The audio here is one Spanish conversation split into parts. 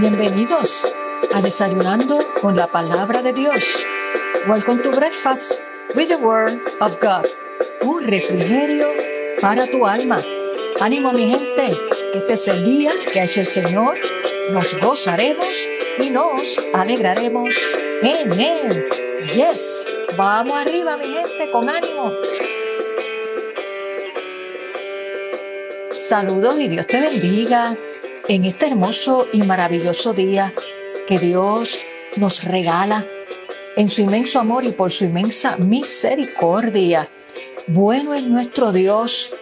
Bienvenidos a Desayunando con la Palabra de Dios. Welcome to Breakfast with the Word of God. Un refrigerio para tu alma. Ánimo mi gente, que este es el día que ha hecho el Señor. Nos gozaremos y nos alegraremos en Él. Yes, vamos arriba mi gente, con ánimo. Saludos y Dios te bendiga en este hermoso y maravilloso día que Dios nos regala en su inmenso amor y por su inmensa misericordia. Bueno es nuestro Dios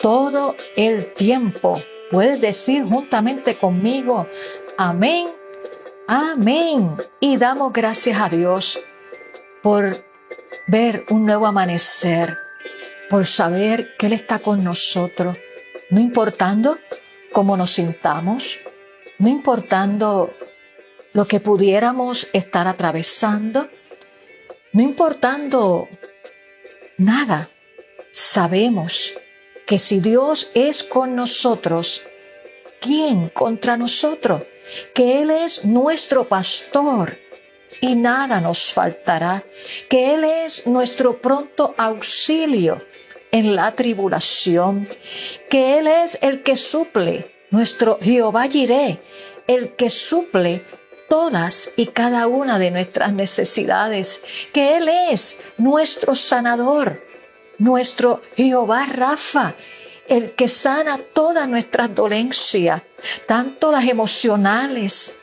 todo el tiempo. Puedes decir juntamente conmigo, amén, amén. Y damos gracias a Dios por ver un nuevo amanecer, por saber que Él está con nosotros, no importando cómo nos sintamos, no importando lo que pudiéramos estar atravesando, no importando nada, sabemos que si Dios es con nosotros, ¿quién contra nosotros? Que Él es nuestro pastor y nada nos faltará, que Él es nuestro pronto auxilio en la tribulación, que Él es el que suple, nuestro Jehová Jireh, el que suple todas y cada una de nuestras necesidades, que Él es nuestro sanador, nuestro Jehová Rafa, el que sana todas nuestras dolencias, tanto las emocionales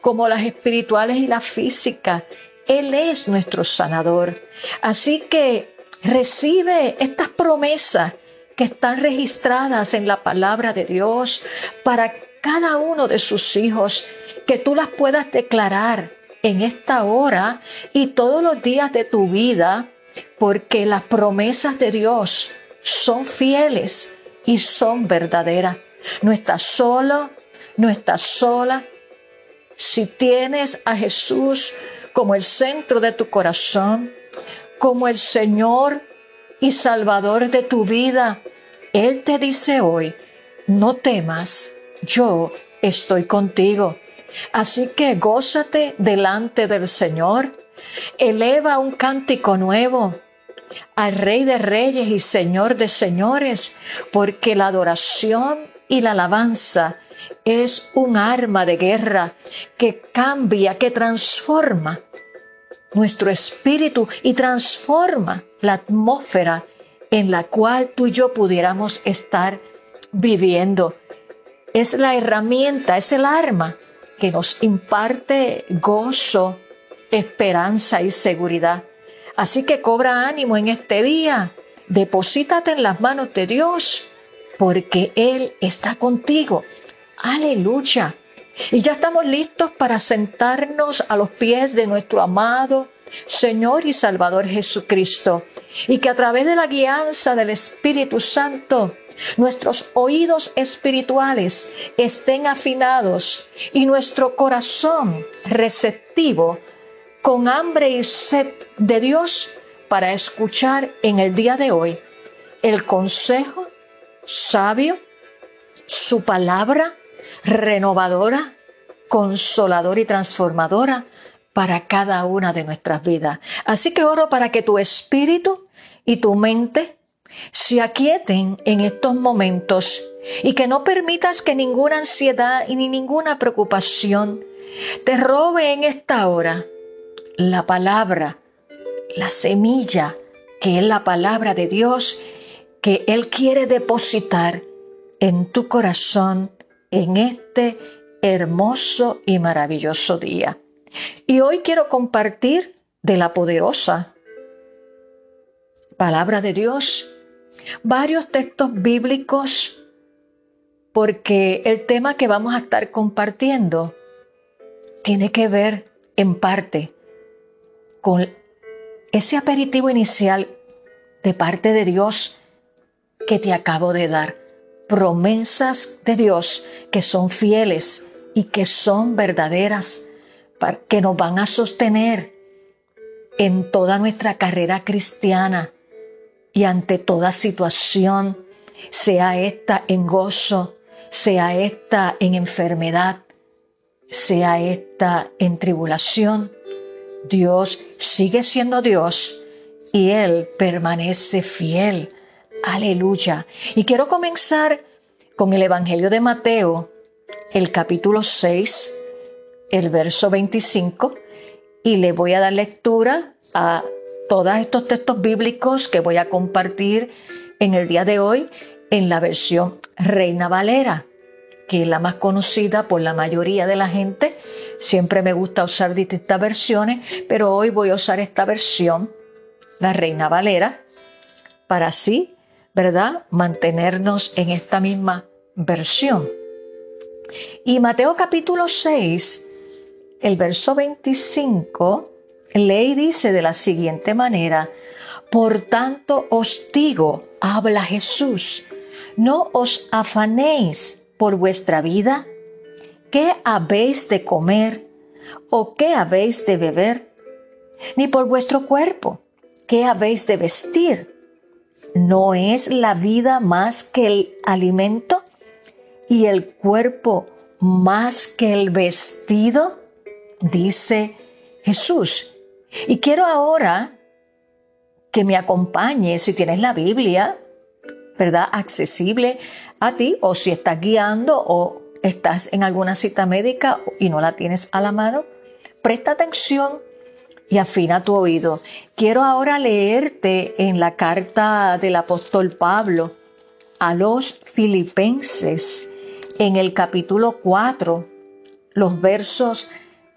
como las espirituales y las físicas. Él es nuestro sanador. Así que Recibe estas promesas que están registradas en la palabra de Dios para cada uno de sus hijos, que tú las puedas declarar en esta hora y todos los días de tu vida, porque las promesas de Dios son fieles y son verdaderas. No estás solo, no estás sola. Si tienes a Jesús como el centro de tu corazón, como el Señor y Salvador de tu vida, Él te dice hoy, no temas, yo estoy contigo. Así que gózate delante del Señor, eleva un cántico nuevo al Rey de Reyes y Señor de Señores, porque la adoración y la alabanza es un arma de guerra que cambia, que transforma nuestro espíritu y transforma la atmósfera en la cual tú y yo pudiéramos estar viviendo. Es la herramienta, es el arma que nos imparte gozo, esperanza y seguridad. Así que cobra ánimo en este día, deposítate en las manos de Dios, porque Él está contigo. Aleluya. Y ya estamos listos para sentarnos a los pies de nuestro amado Señor y Salvador Jesucristo. Y que a través de la guianza del Espíritu Santo, nuestros oídos espirituales estén afinados y nuestro corazón receptivo con hambre y sed de Dios para escuchar en el día de hoy el consejo sabio, su palabra renovadora, consoladora y transformadora para cada una de nuestras vidas. Así que oro para que tu espíritu y tu mente se aquieten en estos momentos y que no permitas que ninguna ansiedad y ni ninguna preocupación te robe en esta hora la palabra, la semilla que es la palabra de Dios que Él quiere depositar en tu corazón en este hermoso y maravilloso día. Y hoy quiero compartir de la poderosa palabra de Dios varios textos bíblicos porque el tema que vamos a estar compartiendo tiene que ver en parte con ese aperitivo inicial de parte de Dios que te acabo de dar promesas de Dios que son fieles y que son verdaderas, que nos van a sostener en toda nuestra carrera cristiana y ante toda situación, sea esta en gozo, sea esta en enfermedad, sea esta en tribulación, Dios sigue siendo Dios y Él permanece fiel. Aleluya. Y quiero comenzar con el Evangelio de Mateo, el capítulo 6, el verso 25, y le voy a dar lectura a todos estos textos bíblicos que voy a compartir en el día de hoy en la versión Reina Valera, que es la más conocida por la mayoría de la gente. Siempre me gusta usar distintas versiones, pero hoy voy a usar esta versión, la Reina Valera, para así, ¿verdad?, mantenernos en esta misma versión. Y Mateo capítulo 6, el verso 25, ley dice de la siguiente manera, por tanto os digo, habla Jesús, no os afanéis por vuestra vida, qué habéis de comer o qué habéis de beber, ni por vuestro cuerpo, qué habéis de vestir. ¿No es la vida más que el alimento y el cuerpo más que el vestido? Dice Jesús. Y quiero ahora que me acompañe, si tienes la Biblia, ¿verdad? Accesible a ti, o si estás guiando o estás en alguna cita médica y no la tienes a la mano, presta atención y afina tu oído. Quiero ahora leerte en la carta del apóstol Pablo a los filipenses en el capítulo 4, los versos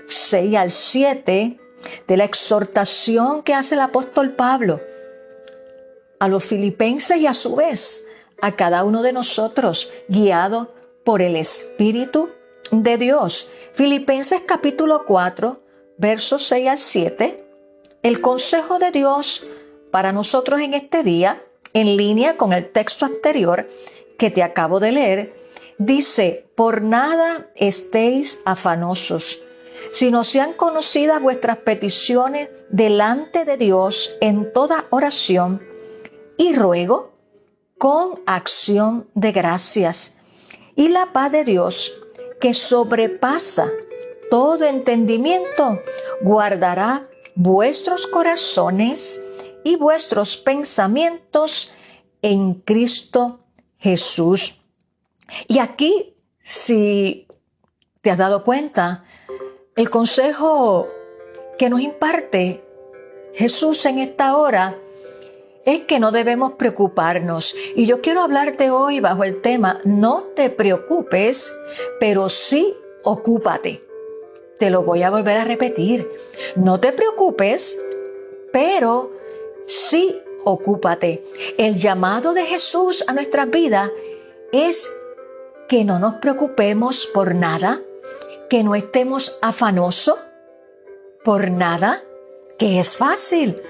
6 al 7, de la exhortación que hace el apóstol Pablo a los filipenses y a su vez a cada uno de nosotros, guiado por el Espíritu de Dios. Filipenses capítulo 4, versos 6 al 7, el consejo de Dios para nosotros en este día, en línea con el texto anterior que te acabo de leer, dice, por nada estéis afanosos sino sean conocidas vuestras peticiones delante de Dios en toda oración y ruego con acción de gracias. Y la paz de Dios, que sobrepasa todo entendimiento, guardará vuestros corazones y vuestros pensamientos en Cristo Jesús. Y aquí, si te has dado cuenta, el consejo que nos imparte Jesús en esta hora es que no debemos preocuparnos. Y yo quiero hablarte hoy bajo el tema, no te preocupes, pero sí ocúpate. Te lo voy a volver a repetir. No te preocupes, pero sí ocúpate. El llamado de Jesús a nuestra vida es que no nos preocupemos por nada, que no estemos afanosos por nada, que es fácil.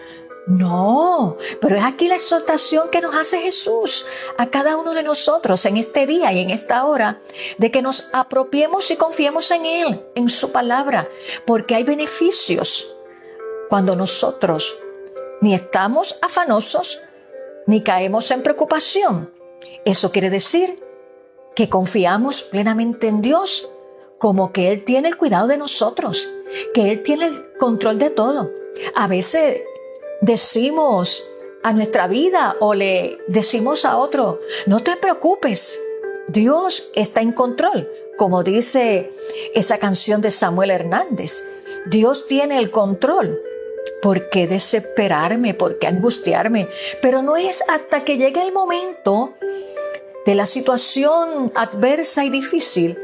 No, pero es aquí la exhortación que nos hace Jesús a cada uno de nosotros en este día y en esta hora, de que nos apropiemos y confiemos en Él, en su palabra, porque hay beneficios cuando nosotros ni estamos afanosos, ni caemos en preocupación. Eso quiere decir que confiamos plenamente en Dios como que Él tiene el cuidado de nosotros, que Él tiene el control de todo. A veces decimos a nuestra vida o le decimos a otro, no te preocupes, Dios está en control, como dice esa canción de Samuel Hernández. Dios tiene el control. ¿Por qué desesperarme? ¿Por qué angustiarme? Pero no es hasta que llegue el momento de la situación adversa y difícil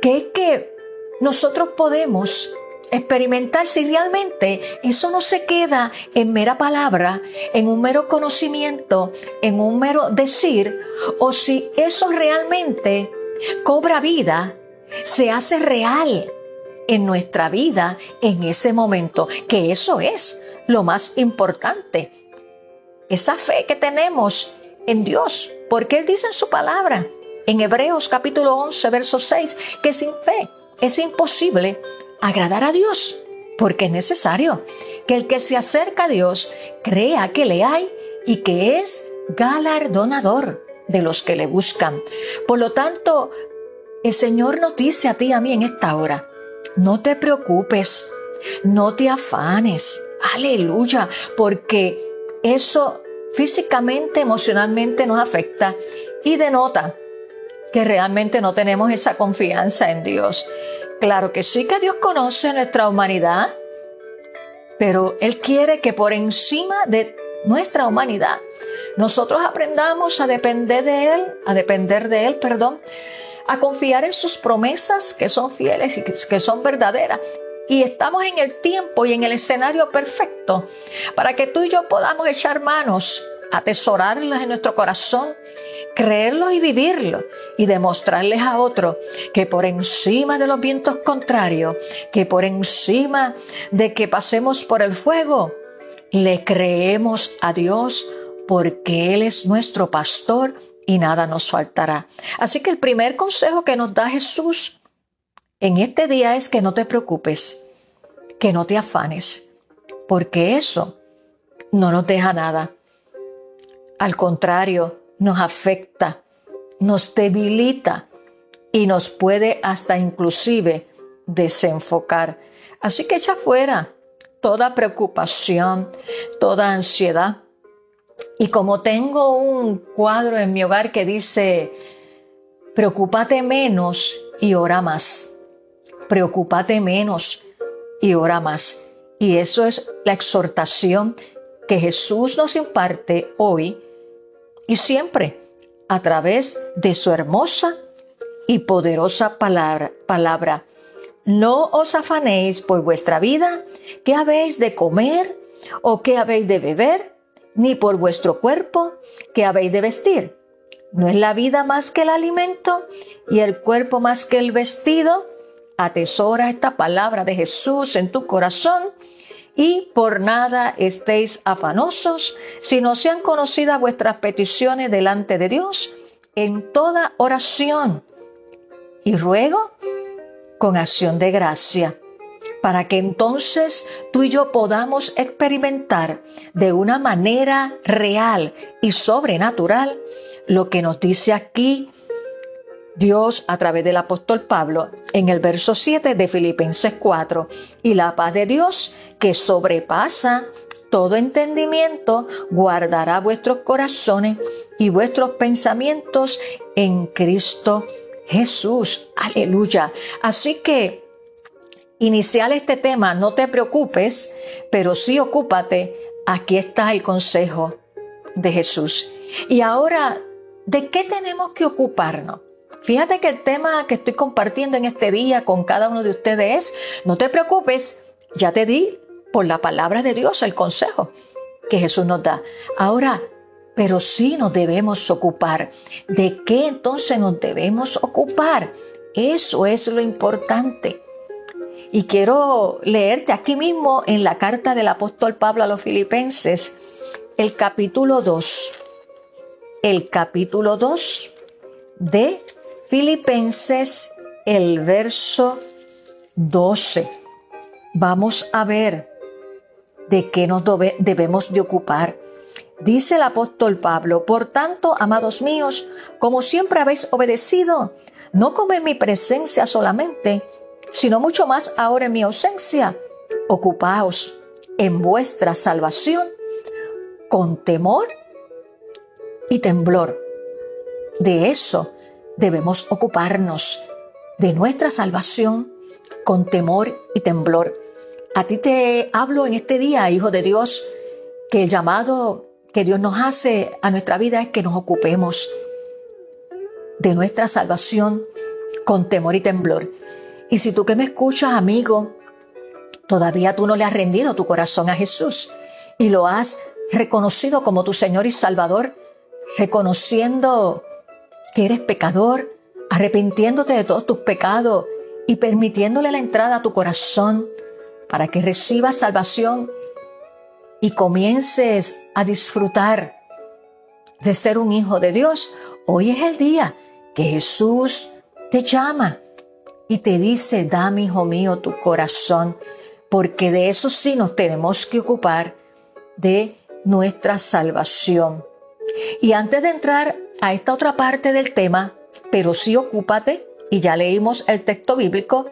que es que nosotros podemos experimentar si realmente eso no se queda en mera palabra, en un mero conocimiento, en un mero decir, o si eso realmente cobra vida, se hace real en nuestra vida en ese momento, que eso es lo más importante. Esa fe que tenemos en Dios, porque Él dice en su palabra, en Hebreos capítulo 11, verso 6, que sin fe es imposible agradar a Dios, porque es necesario que el que se acerca a Dios crea que le hay y que es galardonador de los que le buscan. Por lo tanto, el Señor nos dice a ti y a mí en esta hora, no te preocupes, no te afanes, aleluya, porque eso físicamente, emocionalmente nos afecta y denota que realmente no tenemos esa confianza en Dios. Claro que sí que Dios conoce nuestra humanidad, pero Él quiere que por encima de nuestra humanidad nosotros aprendamos a depender de Él, a depender de Él, perdón, a confiar en sus promesas que son fieles y que son verdaderas. Y estamos en el tiempo y en el escenario perfecto para que tú y yo podamos echar manos, atesorarlas en nuestro corazón, creerlos y vivirlos y demostrarles a otros que por encima de los vientos contrarios, que por encima de que pasemos por el fuego, le creemos a Dios porque Él es nuestro pastor y nada nos faltará. Así que el primer consejo que nos da Jesús en este día es que no te preocupes, que no te afanes, porque eso no nos deja nada. Al contrario, nos afecta, nos debilita y nos puede hasta inclusive desenfocar. Así que echa fuera toda preocupación, toda ansiedad y como tengo un cuadro en mi hogar que dice, preocúpate menos y ora más. Preocúpate menos y ora más. Y eso es la exhortación que Jesús nos imparte hoy y siempre a través de su hermosa y poderosa palabra. No os afanéis por vuestra vida, qué habéis de comer o qué habéis de beber ni por vuestro cuerpo que habéis de vestir. ¿No es la vida más que el alimento y el cuerpo más que el vestido? Atesora esta palabra de Jesús en tu corazón y por nada estéis afanosos, sino sean conocidas vuestras peticiones delante de Dios en toda oración y ruego con acción de gracia para que entonces tú y yo podamos experimentar de una manera real y sobrenatural lo que nos dice aquí Dios a través del apóstol Pablo en el verso 7 de Filipenses 4. Y la paz de Dios que sobrepasa todo entendimiento guardará vuestros corazones y vuestros pensamientos en Cristo Jesús. Aleluya. Así que iniciar este tema, no te preocupes, pero sí ocúpate. Aquí está el consejo de Jesús. Y ahora, ¿de qué tenemos que ocuparnos? Fíjate que el tema que estoy compartiendo en este día con cada uno de ustedes es, no te preocupes, ya te di por la palabra de Dios el consejo que Jesús nos da. Ahora, pero sí nos debemos ocupar. ¿De qué entonces nos debemos ocupar? Eso es lo importante. Y quiero leerte aquí mismo en la carta del apóstol Pablo a los filipenses, el capítulo 2. El capítulo 2 de Filipenses, el verso 12. Vamos a ver de qué nos debemos de ocupar. Dice el apóstol Pablo, por tanto, amados míos, como siempre habéis obedecido, no como en mi presencia solamente, sino mucho más ahora en mi ausencia. Ocupaos en vuestra salvación con temor y temblor. De eso debemos ocuparnos, de nuestra salvación con temor y temblor. A ti te hablo en este día, Hijo de Dios, que el llamado que Dios nos hace a nuestra vida es que nos ocupemos de nuestra salvación con temor y temblor. Y si tú que me escuchas, amigo, todavía tú no le has rendido tu corazón a Jesús y lo has reconocido como tu Señor y Salvador, reconociendo que eres pecador, arrepintiéndote de todos tus pecados y permitiéndole la entrada a tu corazón para que recibas salvación y comiences a disfrutar de ser un hijo de Dios, hoy es el día que Jesús te llama y te dice, dame, hijo mío, tu corazón, porque de eso sí nos tenemos que ocupar, de nuestra salvación. Y antes de entrar a esta otra parte del tema, pero sí ocúpate, y ya leímos el texto bíblico,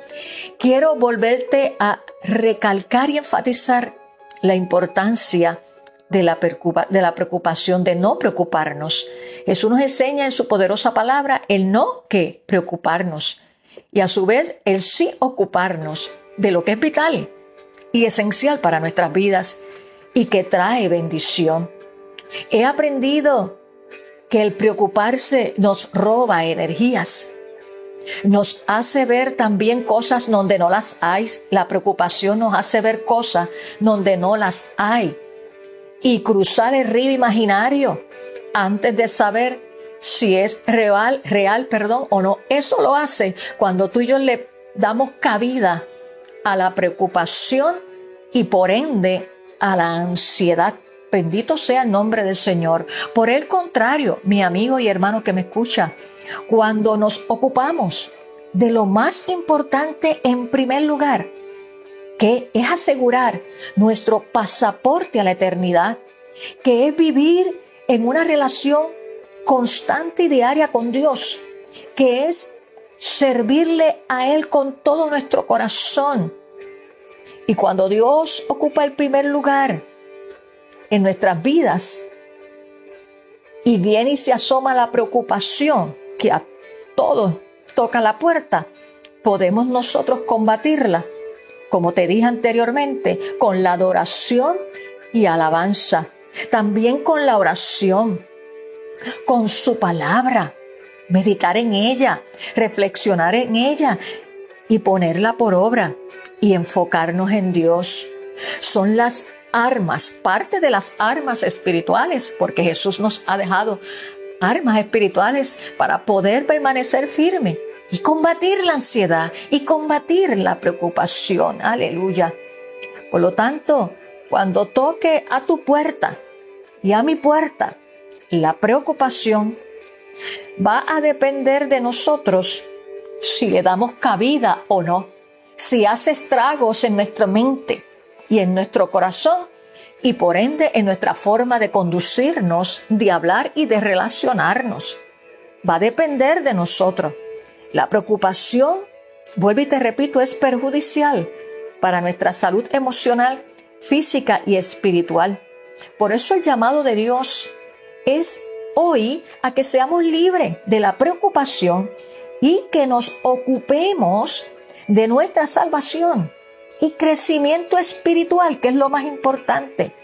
quiero volverte a recalcar y enfatizar la importancia de la, preocupación, de no preocuparnos. Jesús nos enseña en su poderosa palabra el no que preocuparnos y a su vez el sí ocuparnos de lo que es vital y esencial para nuestras vidas y que trae bendición. He aprendido que el preocuparse nos roba energías, nos hace ver también cosas donde no las hay. La preocupación nos hace ver cosas donde no las hay. Y cruzar el río imaginario antes de saber si es real, real, perdón, o no. Eso lo hace cuando tú y yo le damos cabida a la preocupación y por ende a la ansiedad. Bendito sea el nombre del Señor. Por el contrario, mi amigo y hermano que me escucha, cuando nos ocupamos de lo más importante en primer lugar, que es asegurar nuestro pasaporte a la eternidad, que es vivir en una relación constante y diaria con Dios, que es servirle a Él con todo nuestro corazón. Y cuando Dios ocupa el primer lugar en nuestras vidas. Y viene y se asoma la preocupación, que a todos toca la puerta, podemos nosotros combatirla, como te dije anteriormente, con la adoración y alabanza, también con la oración, con su palabra, meditar en ella, reflexionar en ella y ponerla por obra y enfocarnos en Dios. Son las armas, parte de las armas espirituales, porque Jesús nos ha dejado armas espirituales para poder permanecer firme y combatir la ansiedad y combatir la preocupación. Aleluya. Por lo tanto, cuando toque a tu puerta y a mi puerta la preocupación, va a depender de nosotros si le damos cabida o no, si hace estragos en nuestra mente y en nuestro corazón y por ende en nuestra forma de conducirnos, de hablar y de relacionarnos. Va a depender de nosotros. La preocupación, vuelvo y te repito, es perjudicial para nuestra salud emocional, física y espiritual. Por eso el llamado de Dios es hoy a que seamos libres de la preocupación y que nos ocupemos de nuestra salvación y crecimiento espiritual, que es lo más importante.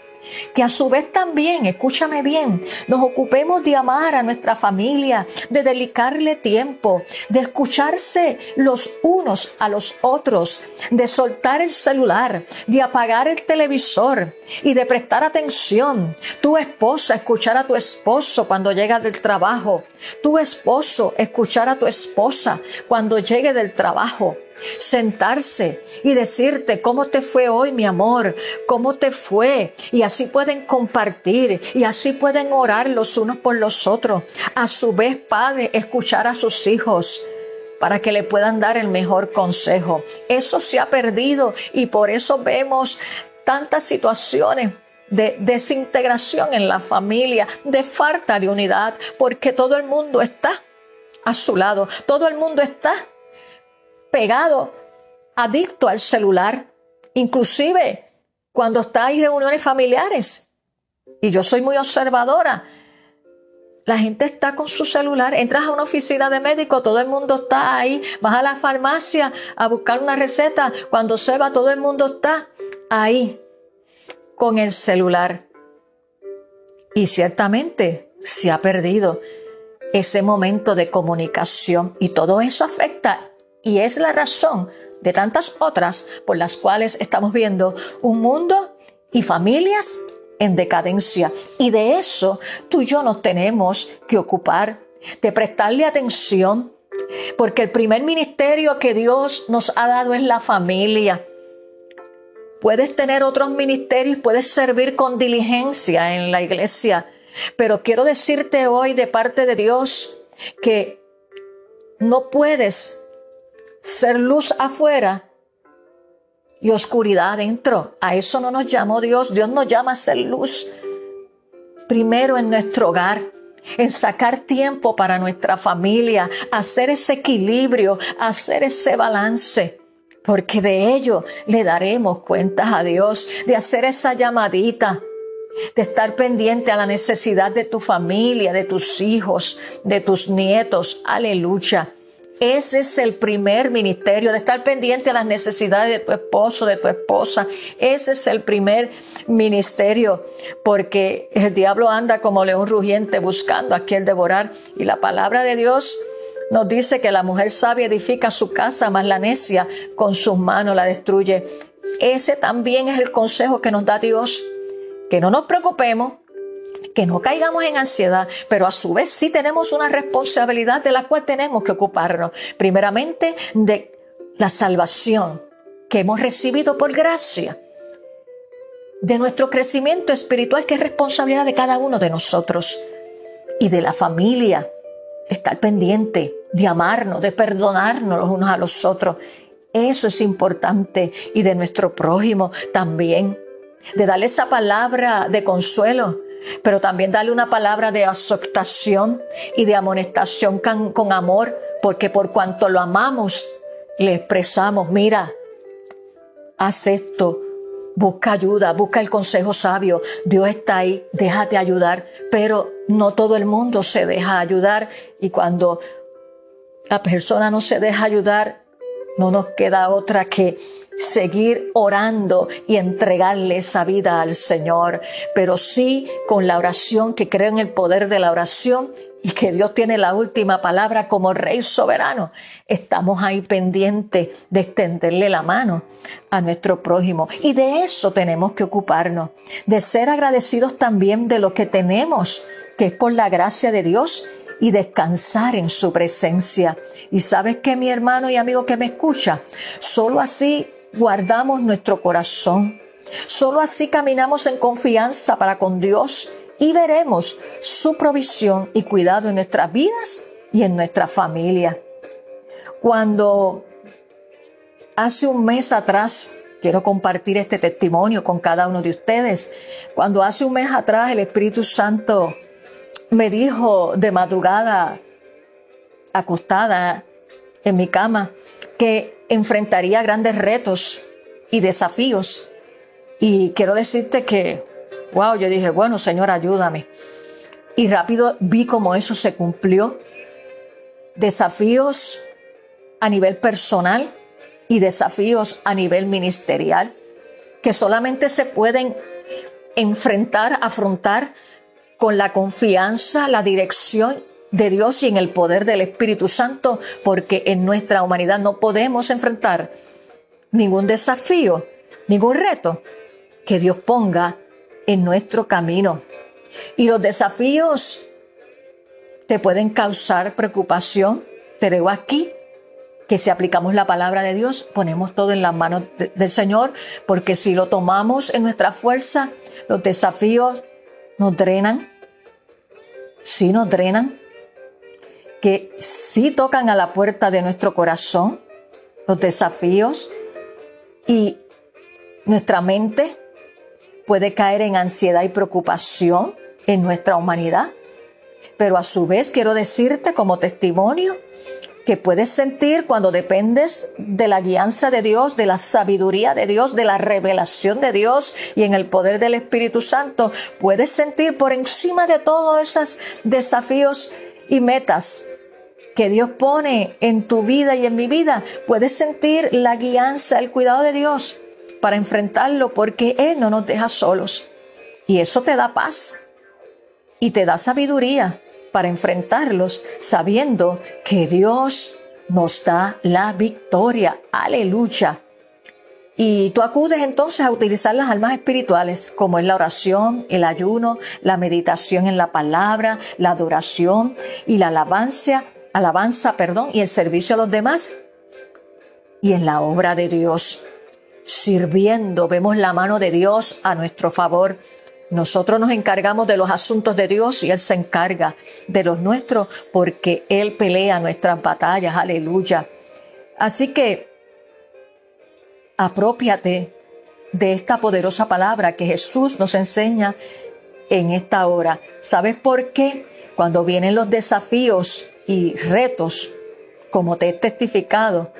Que a su vez también, escúchame bien, nos ocupemos de amar a nuestra familia, de dedicarle tiempo, de escucharse los unos a los otros, de soltar el celular, de apagar el televisor y de prestar atención. Tu esposa, escuchar a tu esposo cuando llega del trabajo. Tu esposo, escuchar a tu esposa cuando llegue del trabajo sentarse y decirte cómo te fue hoy, mi amor, cómo te fue. Y así pueden compartir y así pueden orar los unos por los otros. A su vez, padre, escuchar a sus hijos para que le puedan dar el mejor consejo. Eso se ha perdido y por eso vemos tantas situaciones de desintegración en la familia, de falta de unidad, porque todo el mundo está a su lado, todo el mundo está pegado, adicto al celular, inclusive cuando está en reuniones familiares. Y yo soy muy observadora. La gente está con su celular, entras a una oficina de médico, todo el mundo está ahí, vas a la farmacia a buscar una receta, cuando se va todo el mundo está ahí con el celular. Y ciertamente se ha perdido ese momento de comunicación y todo eso afecta y es la razón de tantas otras por las cuales estamos viendo un mundo y familias en decadencia. Y de eso tú y yo nos tenemos que ocupar, de prestarle atención, porque el primer ministerio que Dios nos ha dado es la familia. Puedes tener otros ministerios, puedes servir con diligencia en la iglesia, pero quiero decirte hoy de parte de Dios que no puedes ser luz afuera y oscuridad adentro. A eso no nos llamó Dios. Dios nos llama a ser luz primero en nuestro hogar, en sacar tiempo para nuestra familia, hacer ese equilibrio, hacer ese balance. Porque de ello le daremos cuentas a Dios, de hacer esa llamadita, de estar pendiente a la necesidad de tu familia, de tus hijos, de tus nietos. Aleluya. Ese es el primer ministerio, de estar pendiente a las necesidades de tu esposo, de tu esposa. Ese es el primer ministerio, porque el diablo anda como león rugiente buscando a quien devorar. Y la palabra de Dios nos dice que la mujer sabia edifica su casa, más la necia con sus manos la destruye. Ese también es el consejo que nos da Dios, que no nos preocupemos, que no caigamos en ansiedad, pero a su vez sí tenemos una responsabilidad de la cual tenemos que ocuparnos. Primeramente de la salvación que hemos recibido por gracia, de nuestro crecimiento espiritual que es responsabilidad de cada uno de nosotros y de la familia, estar pendiente, de amarnos, de perdonarnos los unos a los otros. Eso es importante y de nuestro prójimo también, de darle esa palabra de consuelo pero también darle una palabra de aceptación y de amonestación con, amor, porque por cuanto lo amamos, le expresamos, mira, haz esto, busca ayuda, busca el consejo sabio, Dios está ahí, déjate ayudar, pero no todo el mundo se deja ayudar y cuando la persona no se deja ayudar, no nos queda otra que seguir orando y entregarle esa vida al Señor, pero sí con la oración, que creo en el poder de la oración y que Dios tiene la última palabra como Rey soberano. Estamos ahí pendientes de extenderle la mano a nuestro prójimo. Y de eso tenemos que ocuparnos, de ser agradecidos también de lo que tenemos, que es por la gracia de Dios y descansar en su presencia. Y sabes que mi hermano y amigo que me escucha, solo así guardamos nuestro corazón. Solo así caminamos en confianza para con Dios y veremos su provisión y cuidado en nuestras vidas y en nuestra familia. Cuando hace un mes atrás, quiero compartir este testimonio con cada uno de ustedes, cuando hace un mes atrás el Espíritu Santo me dijo de madrugada, acostada en mi cama, que enfrentaría grandes retos y desafíos. Y quiero decirte que, wow, yo dije, bueno, Señor, ayúdame. Y rápido vi cómo eso se cumplió. Desafíos a nivel personal y desafíos a nivel ministerial que solamente se pueden enfrentar, afrontar con la confianza, la dirección de Dios y en el poder del Espíritu Santo, porque en nuestra humanidad no podemos enfrentar ningún desafío, ningún reto que Dios ponga en nuestro camino. Y los desafíos te pueden causar preocupación, te digo aquí que si aplicamos la palabra de Dios, ponemos todo en las manos del Señor, porque si lo tomamos en nuestra fuerza, los desafíos nos drenan, sí nos drenan, que sí tocan a la puerta de nuestro corazón, los desafíos, y nuestra mente puede caer en ansiedad y preocupación en nuestra humanidad. Pero a su vez quiero decirte como testimonio que puedes sentir cuando dependes de la guianza de Dios, de la sabiduría de Dios, de la revelación de Dios y en el poder del Espíritu Santo, puedes sentir por encima de todos esos desafíos y metas que Dios pone en tu vida y en mi vida, puedes sentir la guianza, el cuidado de Dios para enfrentarlo porque Él no nos deja solos. Y eso te da paz y te da sabiduría para enfrentarlos sabiendo que Dios nos da la victoria. Aleluya. Y tú acudes entonces a utilizar las almas espirituales, como es la oración, el ayuno, la meditación en la palabra, la adoración y la alabanza alabanza, perdón, y el servicio a los demás y en la obra de Dios. Sirviendo, vemos la mano de Dios a nuestro favor. Nosotros nos encargamos de los asuntos de Dios y Él se encarga de los nuestros porque Él pelea nuestras batallas. Aleluya. Así que apropiate de esta poderosa palabra que Jesús nos enseña en esta hora. ¿Sabes por qué? Cuando vienen los desafíos y retos, como te he testificado,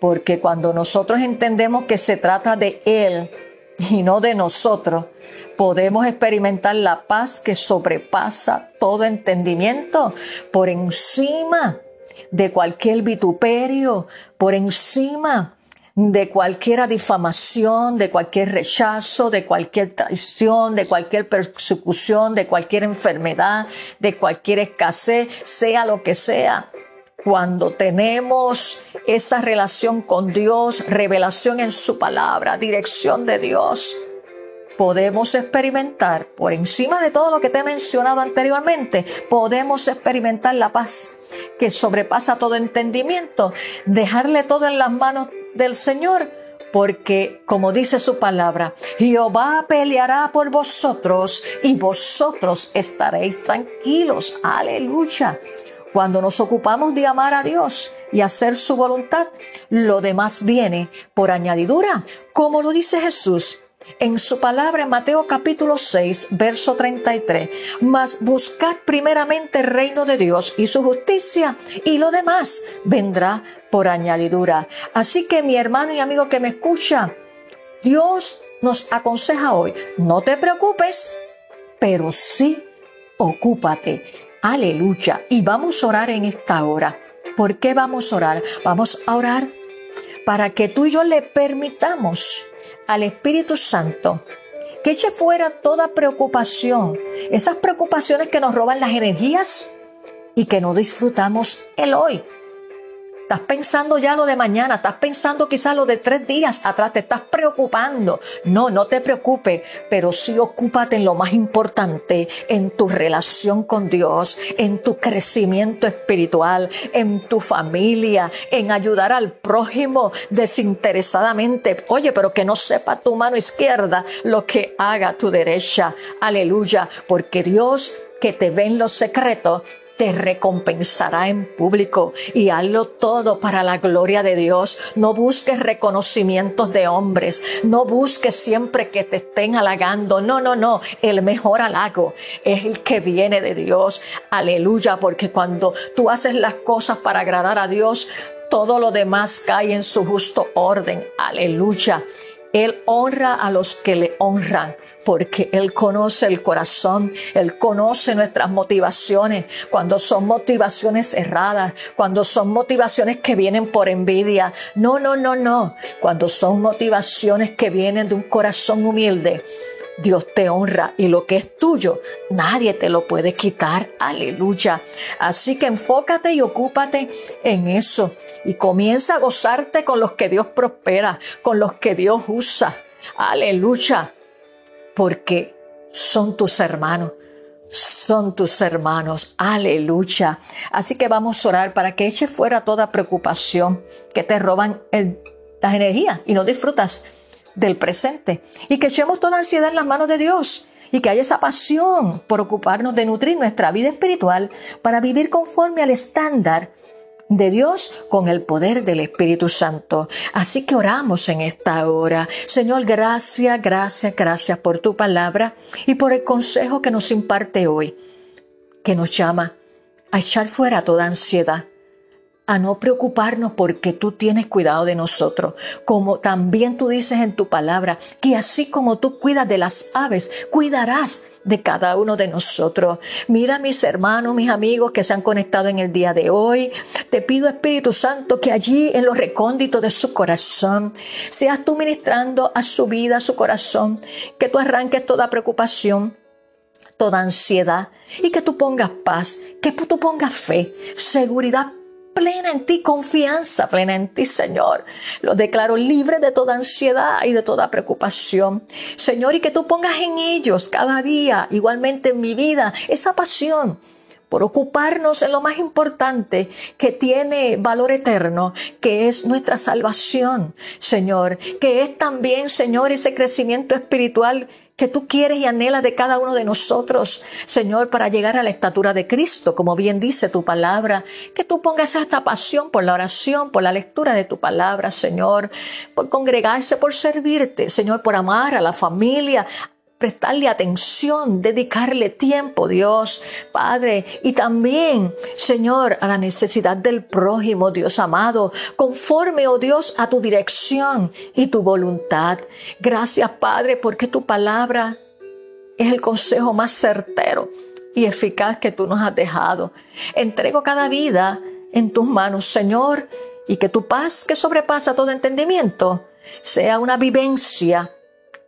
porque cuando nosotros entendemos que se trata de Él y no de nosotros, podemos experimentar la paz que sobrepasa todo entendimiento por encima de cualquier vituperio, por encima de cualquier difamación, de cualquier rechazo, de cualquier traición, de cualquier persecución, de cualquier enfermedad, de cualquier escasez, sea lo que sea. Cuando tenemos esa relación con Dios, revelación en su palabra, dirección de Dios, podemos experimentar, por encima de todo lo que te he mencionado anteriormente, podemos experimentar la paz que sobrepasa todo entendimiento, dejarle todo en las manos del Señor, porque como dice su palabra, Jehová peleará por vosotros y vosotros estaréis tranquilos. Aleluya. Cuando nos ocupamos de amar a Dios y hacer su voluntad, lo demás viene por añadidura, como lo dice Jesús en su palabra Mateo capítulo 6, verso 33. Mas buscad primeramente el reino de Dios y su justicia y lo demás vendrá por añadidura. Así que mi hermano y amigo que me escucha, Dios nos aconseja hoy, no te preocupes, pero sí ocúpate. Aleluya. Y vamos a orar en esta hora. ¿Por qué vamos a orar? Vamos a orar para que tú y yo le permitamos al Espíritu Santo que eche fuera toda preocupación, esas preocupaciones que nos roban las energías y que no disfrutamos el hoy. Estás pensando ya lo de mañana, estás pensando quizás lo de tres días atrás, te estás preocupando. No, no te preocupes, pero sí ocúpate en lo más importante, en tu relación con Dios, en tu crecimiento espiritual, en tu familia, en ayudar al prójimo desinteresadamente. Oye, pero que no sepa tu mano izquierda lo que haga tu derecha. Aleluya, porque Dios que te ve en los secretos, te recompensará en público y hazlo todo para la gloria de Dios. No busques reconocimientos de hombres, no busques siempre que te estén halagando. No, no, no, el mejor halago es el que viene de Dios. Aleluya, porque cuando tú haces las cosas para agradar a Dios, todo lo demás cae en su justo orden. Aleluya. Él honra a los que le honran porque Él conoce el corazón, Él conoce nuestras motivaciones, cuando son motivaciones erradas, cuando son motivaciones que vienen por envidia. No, no, no, no, cuando son motivaciones que vienen de un corazón humilde. Dios te honra y lo que es tuyo, nadie te lo puede quitar. Aleluya. Así que enfócate y ocúpate en eso y comienza a gozarte con los que Dios prospera, con los que Dios usa. Aleluya porque son tus hermanos. Son tus hermanos, aleluya. Así que vamos a orar para que eche fuera toda preocupación que te roban las energías y no disfrutas del presente. Y que echemos toda ansiedad en las manos de Dios y que haya esa pasión por ocuparnos de nutrir nuestra vida espiritual para vivir conforme al estándar de Dios con el poder del Espíritu Santo. Así que oramos en esta hora. Señor, gracias, gracias, gracias por tu palabra y por el consejo que nos imparte hoy, que nos llama a echar fuera toda ansiedad a no preocuparnos porque tú tienes cuidado de nosotros, como también tú dices en tu palabra, que así como tú cuidas de las aves, cuidarás de cada uno de nosotros. Mira mis hermanos, mis amigos que se han conectado en el día de hoy. Te pido Espíritu Santo que allí en los recónditos de su corazón seas tú ministrando a su vida, a su corazón, que tú arranques toda preocupación toda ansiedad y que tú pongas paz, que tú pongas fe, seguridad plena en ti, confianza plena en ti, Señor. Lo declaro libre de toda ansiedad y de toda preocupación. Señor, y que tú pongas en ellos cada día, igualmente en mi vida, esa pasión por ocuparnos en lo más importante que tiene valor eterno, que es nuestra salvación, Señor, que es también, Señor, ese crecimiento espiritual que tú quieres y anhelas de cada uno de nosotros, Señor, para llegar a la estatura de Cristo, como bien dice tu palabra, que tú pongas esta pasión por la oración, por la lectura de tu palabra, Señor, por congregarse, por servirte, Señor, por amar a la familia, prestarle atención, dedicarle tiempo, Dios, Padre, y también, Señor, a la necesidad del prójimo, Dios amado, conforme, oh Dios, a tu dirección y tu voluntad. Gracias, Padre, porque tu palabra es el consejo más certero y eficaz que tú nos has dejado. Entrego cada vida en tus manos, Señor, y que tu paz, que sobrepasa todo entendimiento, sea una vivencia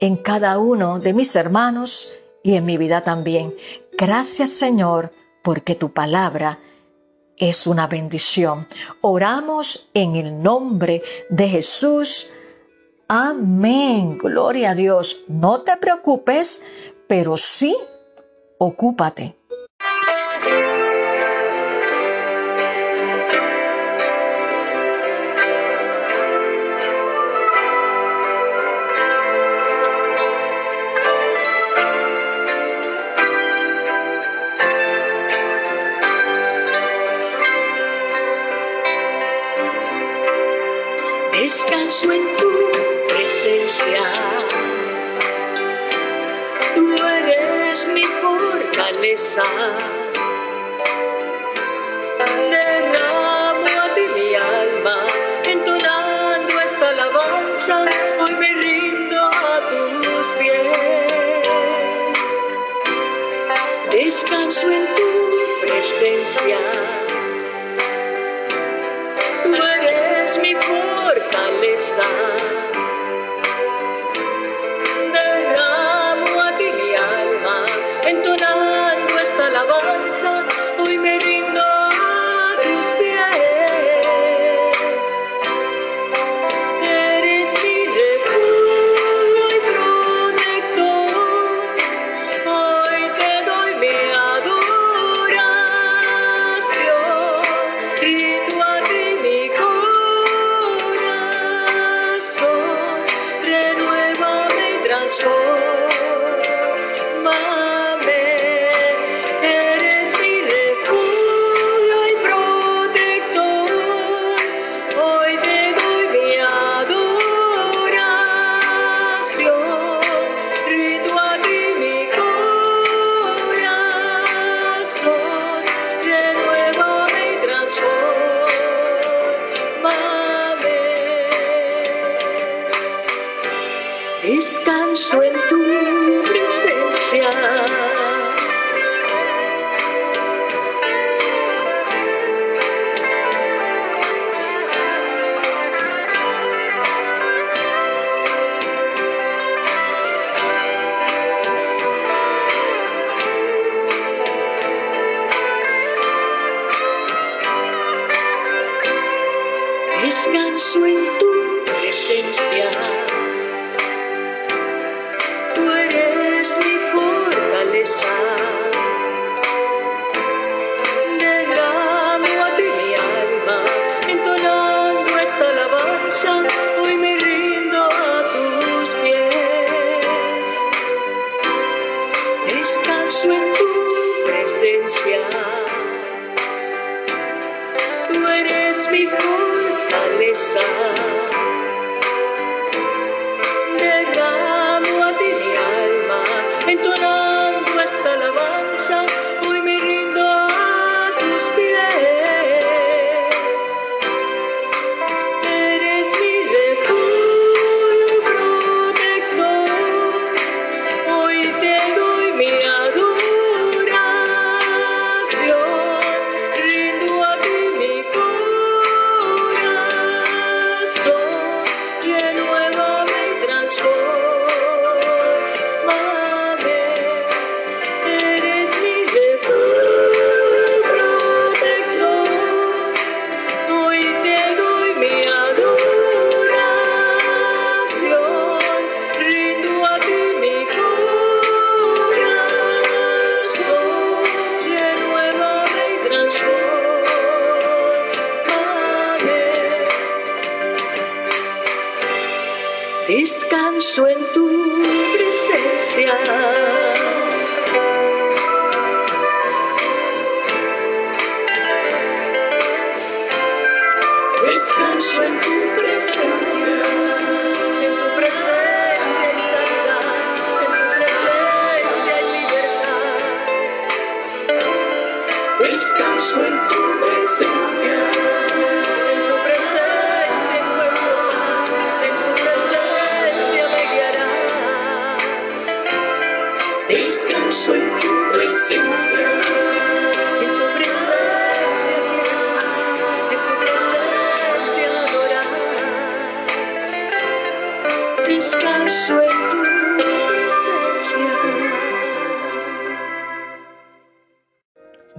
en cada uno de mis hermanos y en mi vida también. Gracias Señor, porque tu palabra es una bendición. Oramos en el nombre de Jesús. Amén. Gloria a Dios. No te preocupes, pero sí, ocúpate. Descanso en tu presencia. Tú eres mi fortaleza. Derramo a ti mi alma, entonando esta alabanza, hoy me rindo a tus pies. Descanso en tu presencia.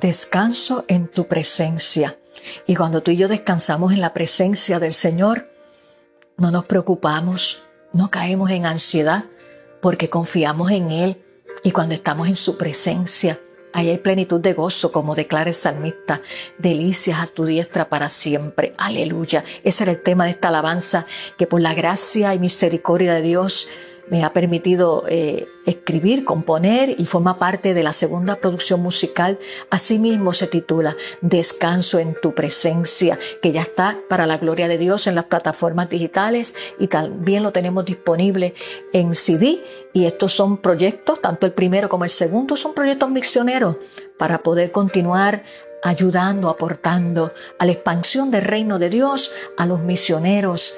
Descanso en tu presencia. Y cuando tú y yo descansamos en la presencia del Señor, no nos preocupamos, no caemos en ansiedad, porque confiamos en Él. Y cuando estamos en su presencia, ahí hay plenitud de gozo, como declara el salmista, delicias a tu diestra para siempre. Aleluya. Ese era el tema de esta alabanza, que por la gracia y misericordia de Dios, me ha permitido eh, escribir, componer y forma parte de la segunda producción musical. Asimismo se titula Descanso en tu presencia, que ya está para la gloria de Dios en las plataformas digitales y también lo tenemos disponible en CD. Y estos son proyectos, tanto el primero como el segundo, son proyectos misioneros para poder continuar ayudando, aportando a la expansión del reino de Dios, a los misioneros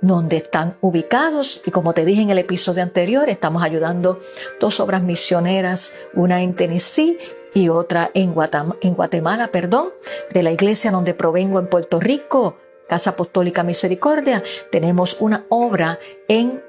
donde están ubicados y como te dije en el episodio anterior, estamos ayudando dos obras misioneras, una en Tennessee y otra en Guatemala, en Guatemala, perdón, de la iglesia donde provengo en Puerto Rico, Casa Apostólica Misericordia. Tenemos una obra en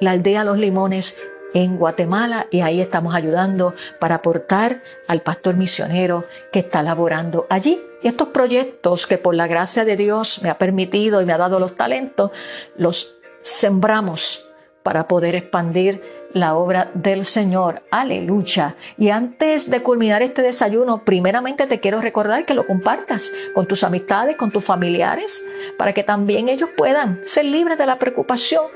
la aldea Los Limones en Guatemala y ahí estamos ayudando para aportar al pastor misionero que está laborando allí. Y estos proyectos que por la gracia de Dios me ha permitido y me ha dado los talentos, los sembramos para poder expandir la obra del Señor. Aleluya. Y antes de culminar este desayuno, primeramente te quiero recordar que lo compartas con tus amistades, con tus familiares, para que también ellos puedan ser libres de la preocupación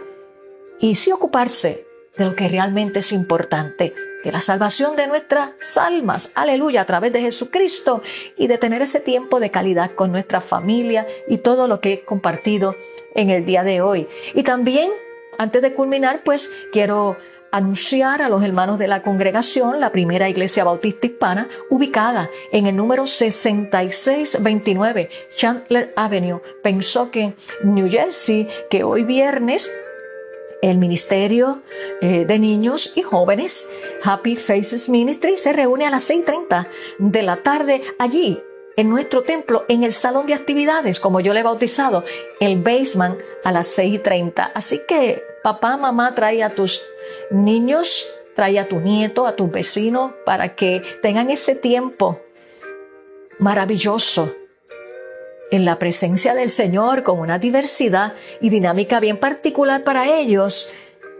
y sí ocuparse de lo que realmente es importante, de la salvación de nuestras almas, aleluya, a través de Jesucristo y de tener ese tiempo de calidad con nuestra familia y todo lo que he compartido en el día de hoy. Y también, antes de culminar, pues quiero anunciar a los hermanos de la congregación la primera iglesia bautista hispana ubicada en el número 6629 Chandler Avenue, Pensoken, New Jersey, que hoy viernes el Ministerio eh, de Niños y Jóvenes, Happy Faces Ministry, se reúne a las 6.30 de la tarde allí en nuestro templo, en el salón de actividades, como yo le he bautizado, el basement a las 6.30. Así que papá, mamá, trae a tus niños, trae a tu nieto, a tus vecinos, para que tengan ese tiempo maravilloso en la presencia del Señor con una diversidad y dinámica bien particular para ellos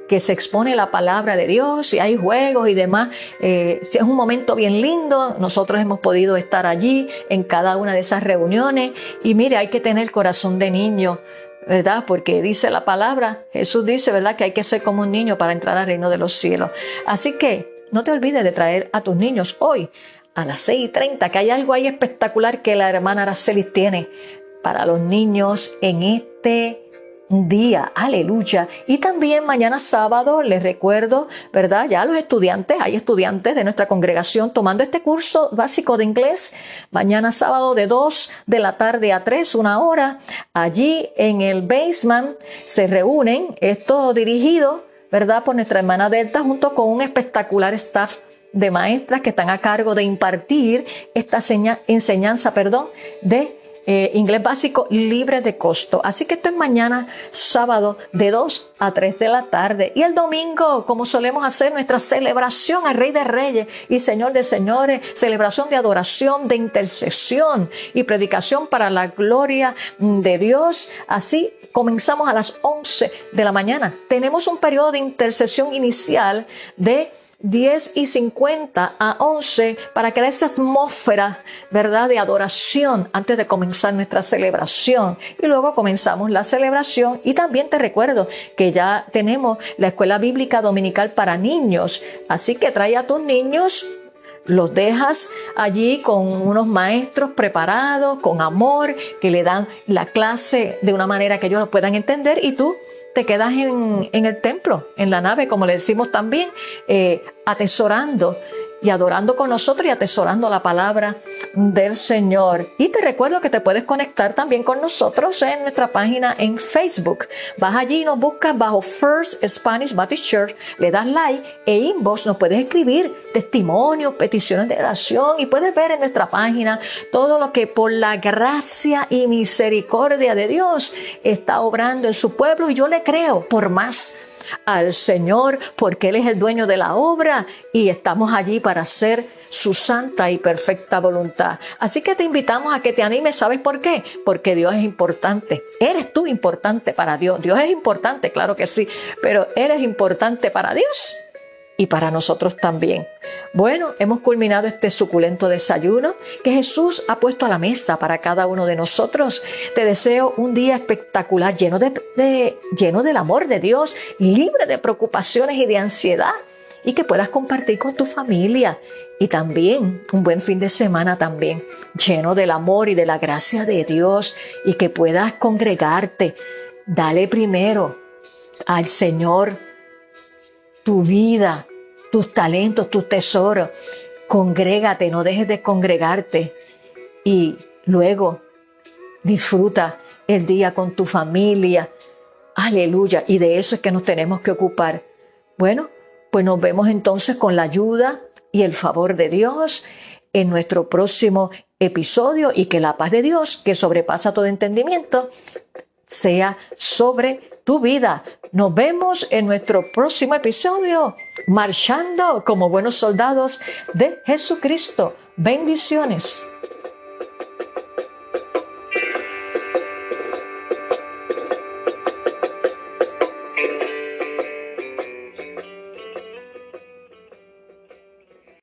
que se expone la palabra de Dios y hay juegos y demás. Eh, es un momento bien lindo. Nosotros hemos podido estar allí en cada una de esas reuniones. Y mire, hay que tener corazón de niño, ¿verdad? Porque dice la palabra, Jesús dice, ¿verdad? Que hay que ser como un niño para entrar al reino de los cielos. Así que no te olvides de traer a tus niños hoy a las 6 y 30, que hay algo ahí espectacular que la hermana Aracelis tiene para los niños en este día, aleluya. Y también mañana sábado, les recuerdo, ¿verdad? Ya los estudiantes, hay estudiantes de nuestra congregación tomando este curso básico de inglés. Mañana sábado de 2 de la tarde a 3, una hora, allí en el basement se reúnen, esto dirigido, ¿verdad? Por nuestra hermana Delta junto con un espectacular staff de maestras que están a cargo de impartir esta enseñanza perdón, de eh, inglés básico libre de costo. Así que esto es mañana, sábado, de 2 a 3 de la tarde. Y el domingo, como solemos hacer, nuestra celebración al Rey de Reyes y Señor de Señores, celebración de adoración, de intercesión y predicación para la gloria de Dios. Así comenzamos a las 11 de la mañana. Tenemos un periodo de intercesión inicial de 10 y 50 a 11 para crear esa atmósfera, ¿verdad?, de adoración antes de comenzar nuestra celebración. Y luego comenzamos la celebración y también te recuerdo que ya tenemos la escuela bíblica dominical para niños. Así que trae a tus niños los dejas allí con unos maestros preparados, con amor, que le dan la clase de una manera que ellos lo puedan entender y tú te quedas en, el templo, en la nave, como le decimos también, eh, atesorando y adorando con nosotros y atesorando la palabra del Señor. Y te recuerdo que te puedes conectar también con nosotros en nuestra página en Facebook. Vas allí y nos buscas bajo First Spanish Baptist Church, le das like e inbox, nos puedes escribir testimonios, peticiones de oración y puedes ver en nuestra página todo lo que por la gracia y misericordia de Dios está obrando en su pueblo y yo le creo por más al Señor porque Él es el dueño de la obra y estamos allí para hacer su santa y perfecta voluntad. Así que te invitamos a que te animes, ¿sabes por qué? Porque Dios es importante. Eres tú importante para Dios. Dios es importante, claro que sí, pero eres importante para Dios y para nosotros también. Bueno, hemos culminado este suculento desayuno que Jesús ha puesto a la mesa para cada uno de nosotros. Te deseo un día espectacular, lleno, de, lleno del amor de Dios, libre de preocupaciones y de ansiedad y que puedas compartir con tu familia y también un buen fin de semana también, lleno del amor y de la gracia de Dios y que puedas congregarte. Dale primero al Señor tu vida, tus talentos, tus tesoros. Congrégate, no dejes de congregarte. Y luego disfruta el día con tu familia. Aleluya. Y de eso es que nos tenemos que ocupar. Bueno, pues nos vemos entonces con la ayuda y el favor de Dios en nuestro próximo episodio y que la paz de Dios, que sobrepasa todo entendimiento, sea sobre tu vida. Nos vemos en nuestro próximo episodio, marchando como buenos soldados de Jesucristo. Bendiciones.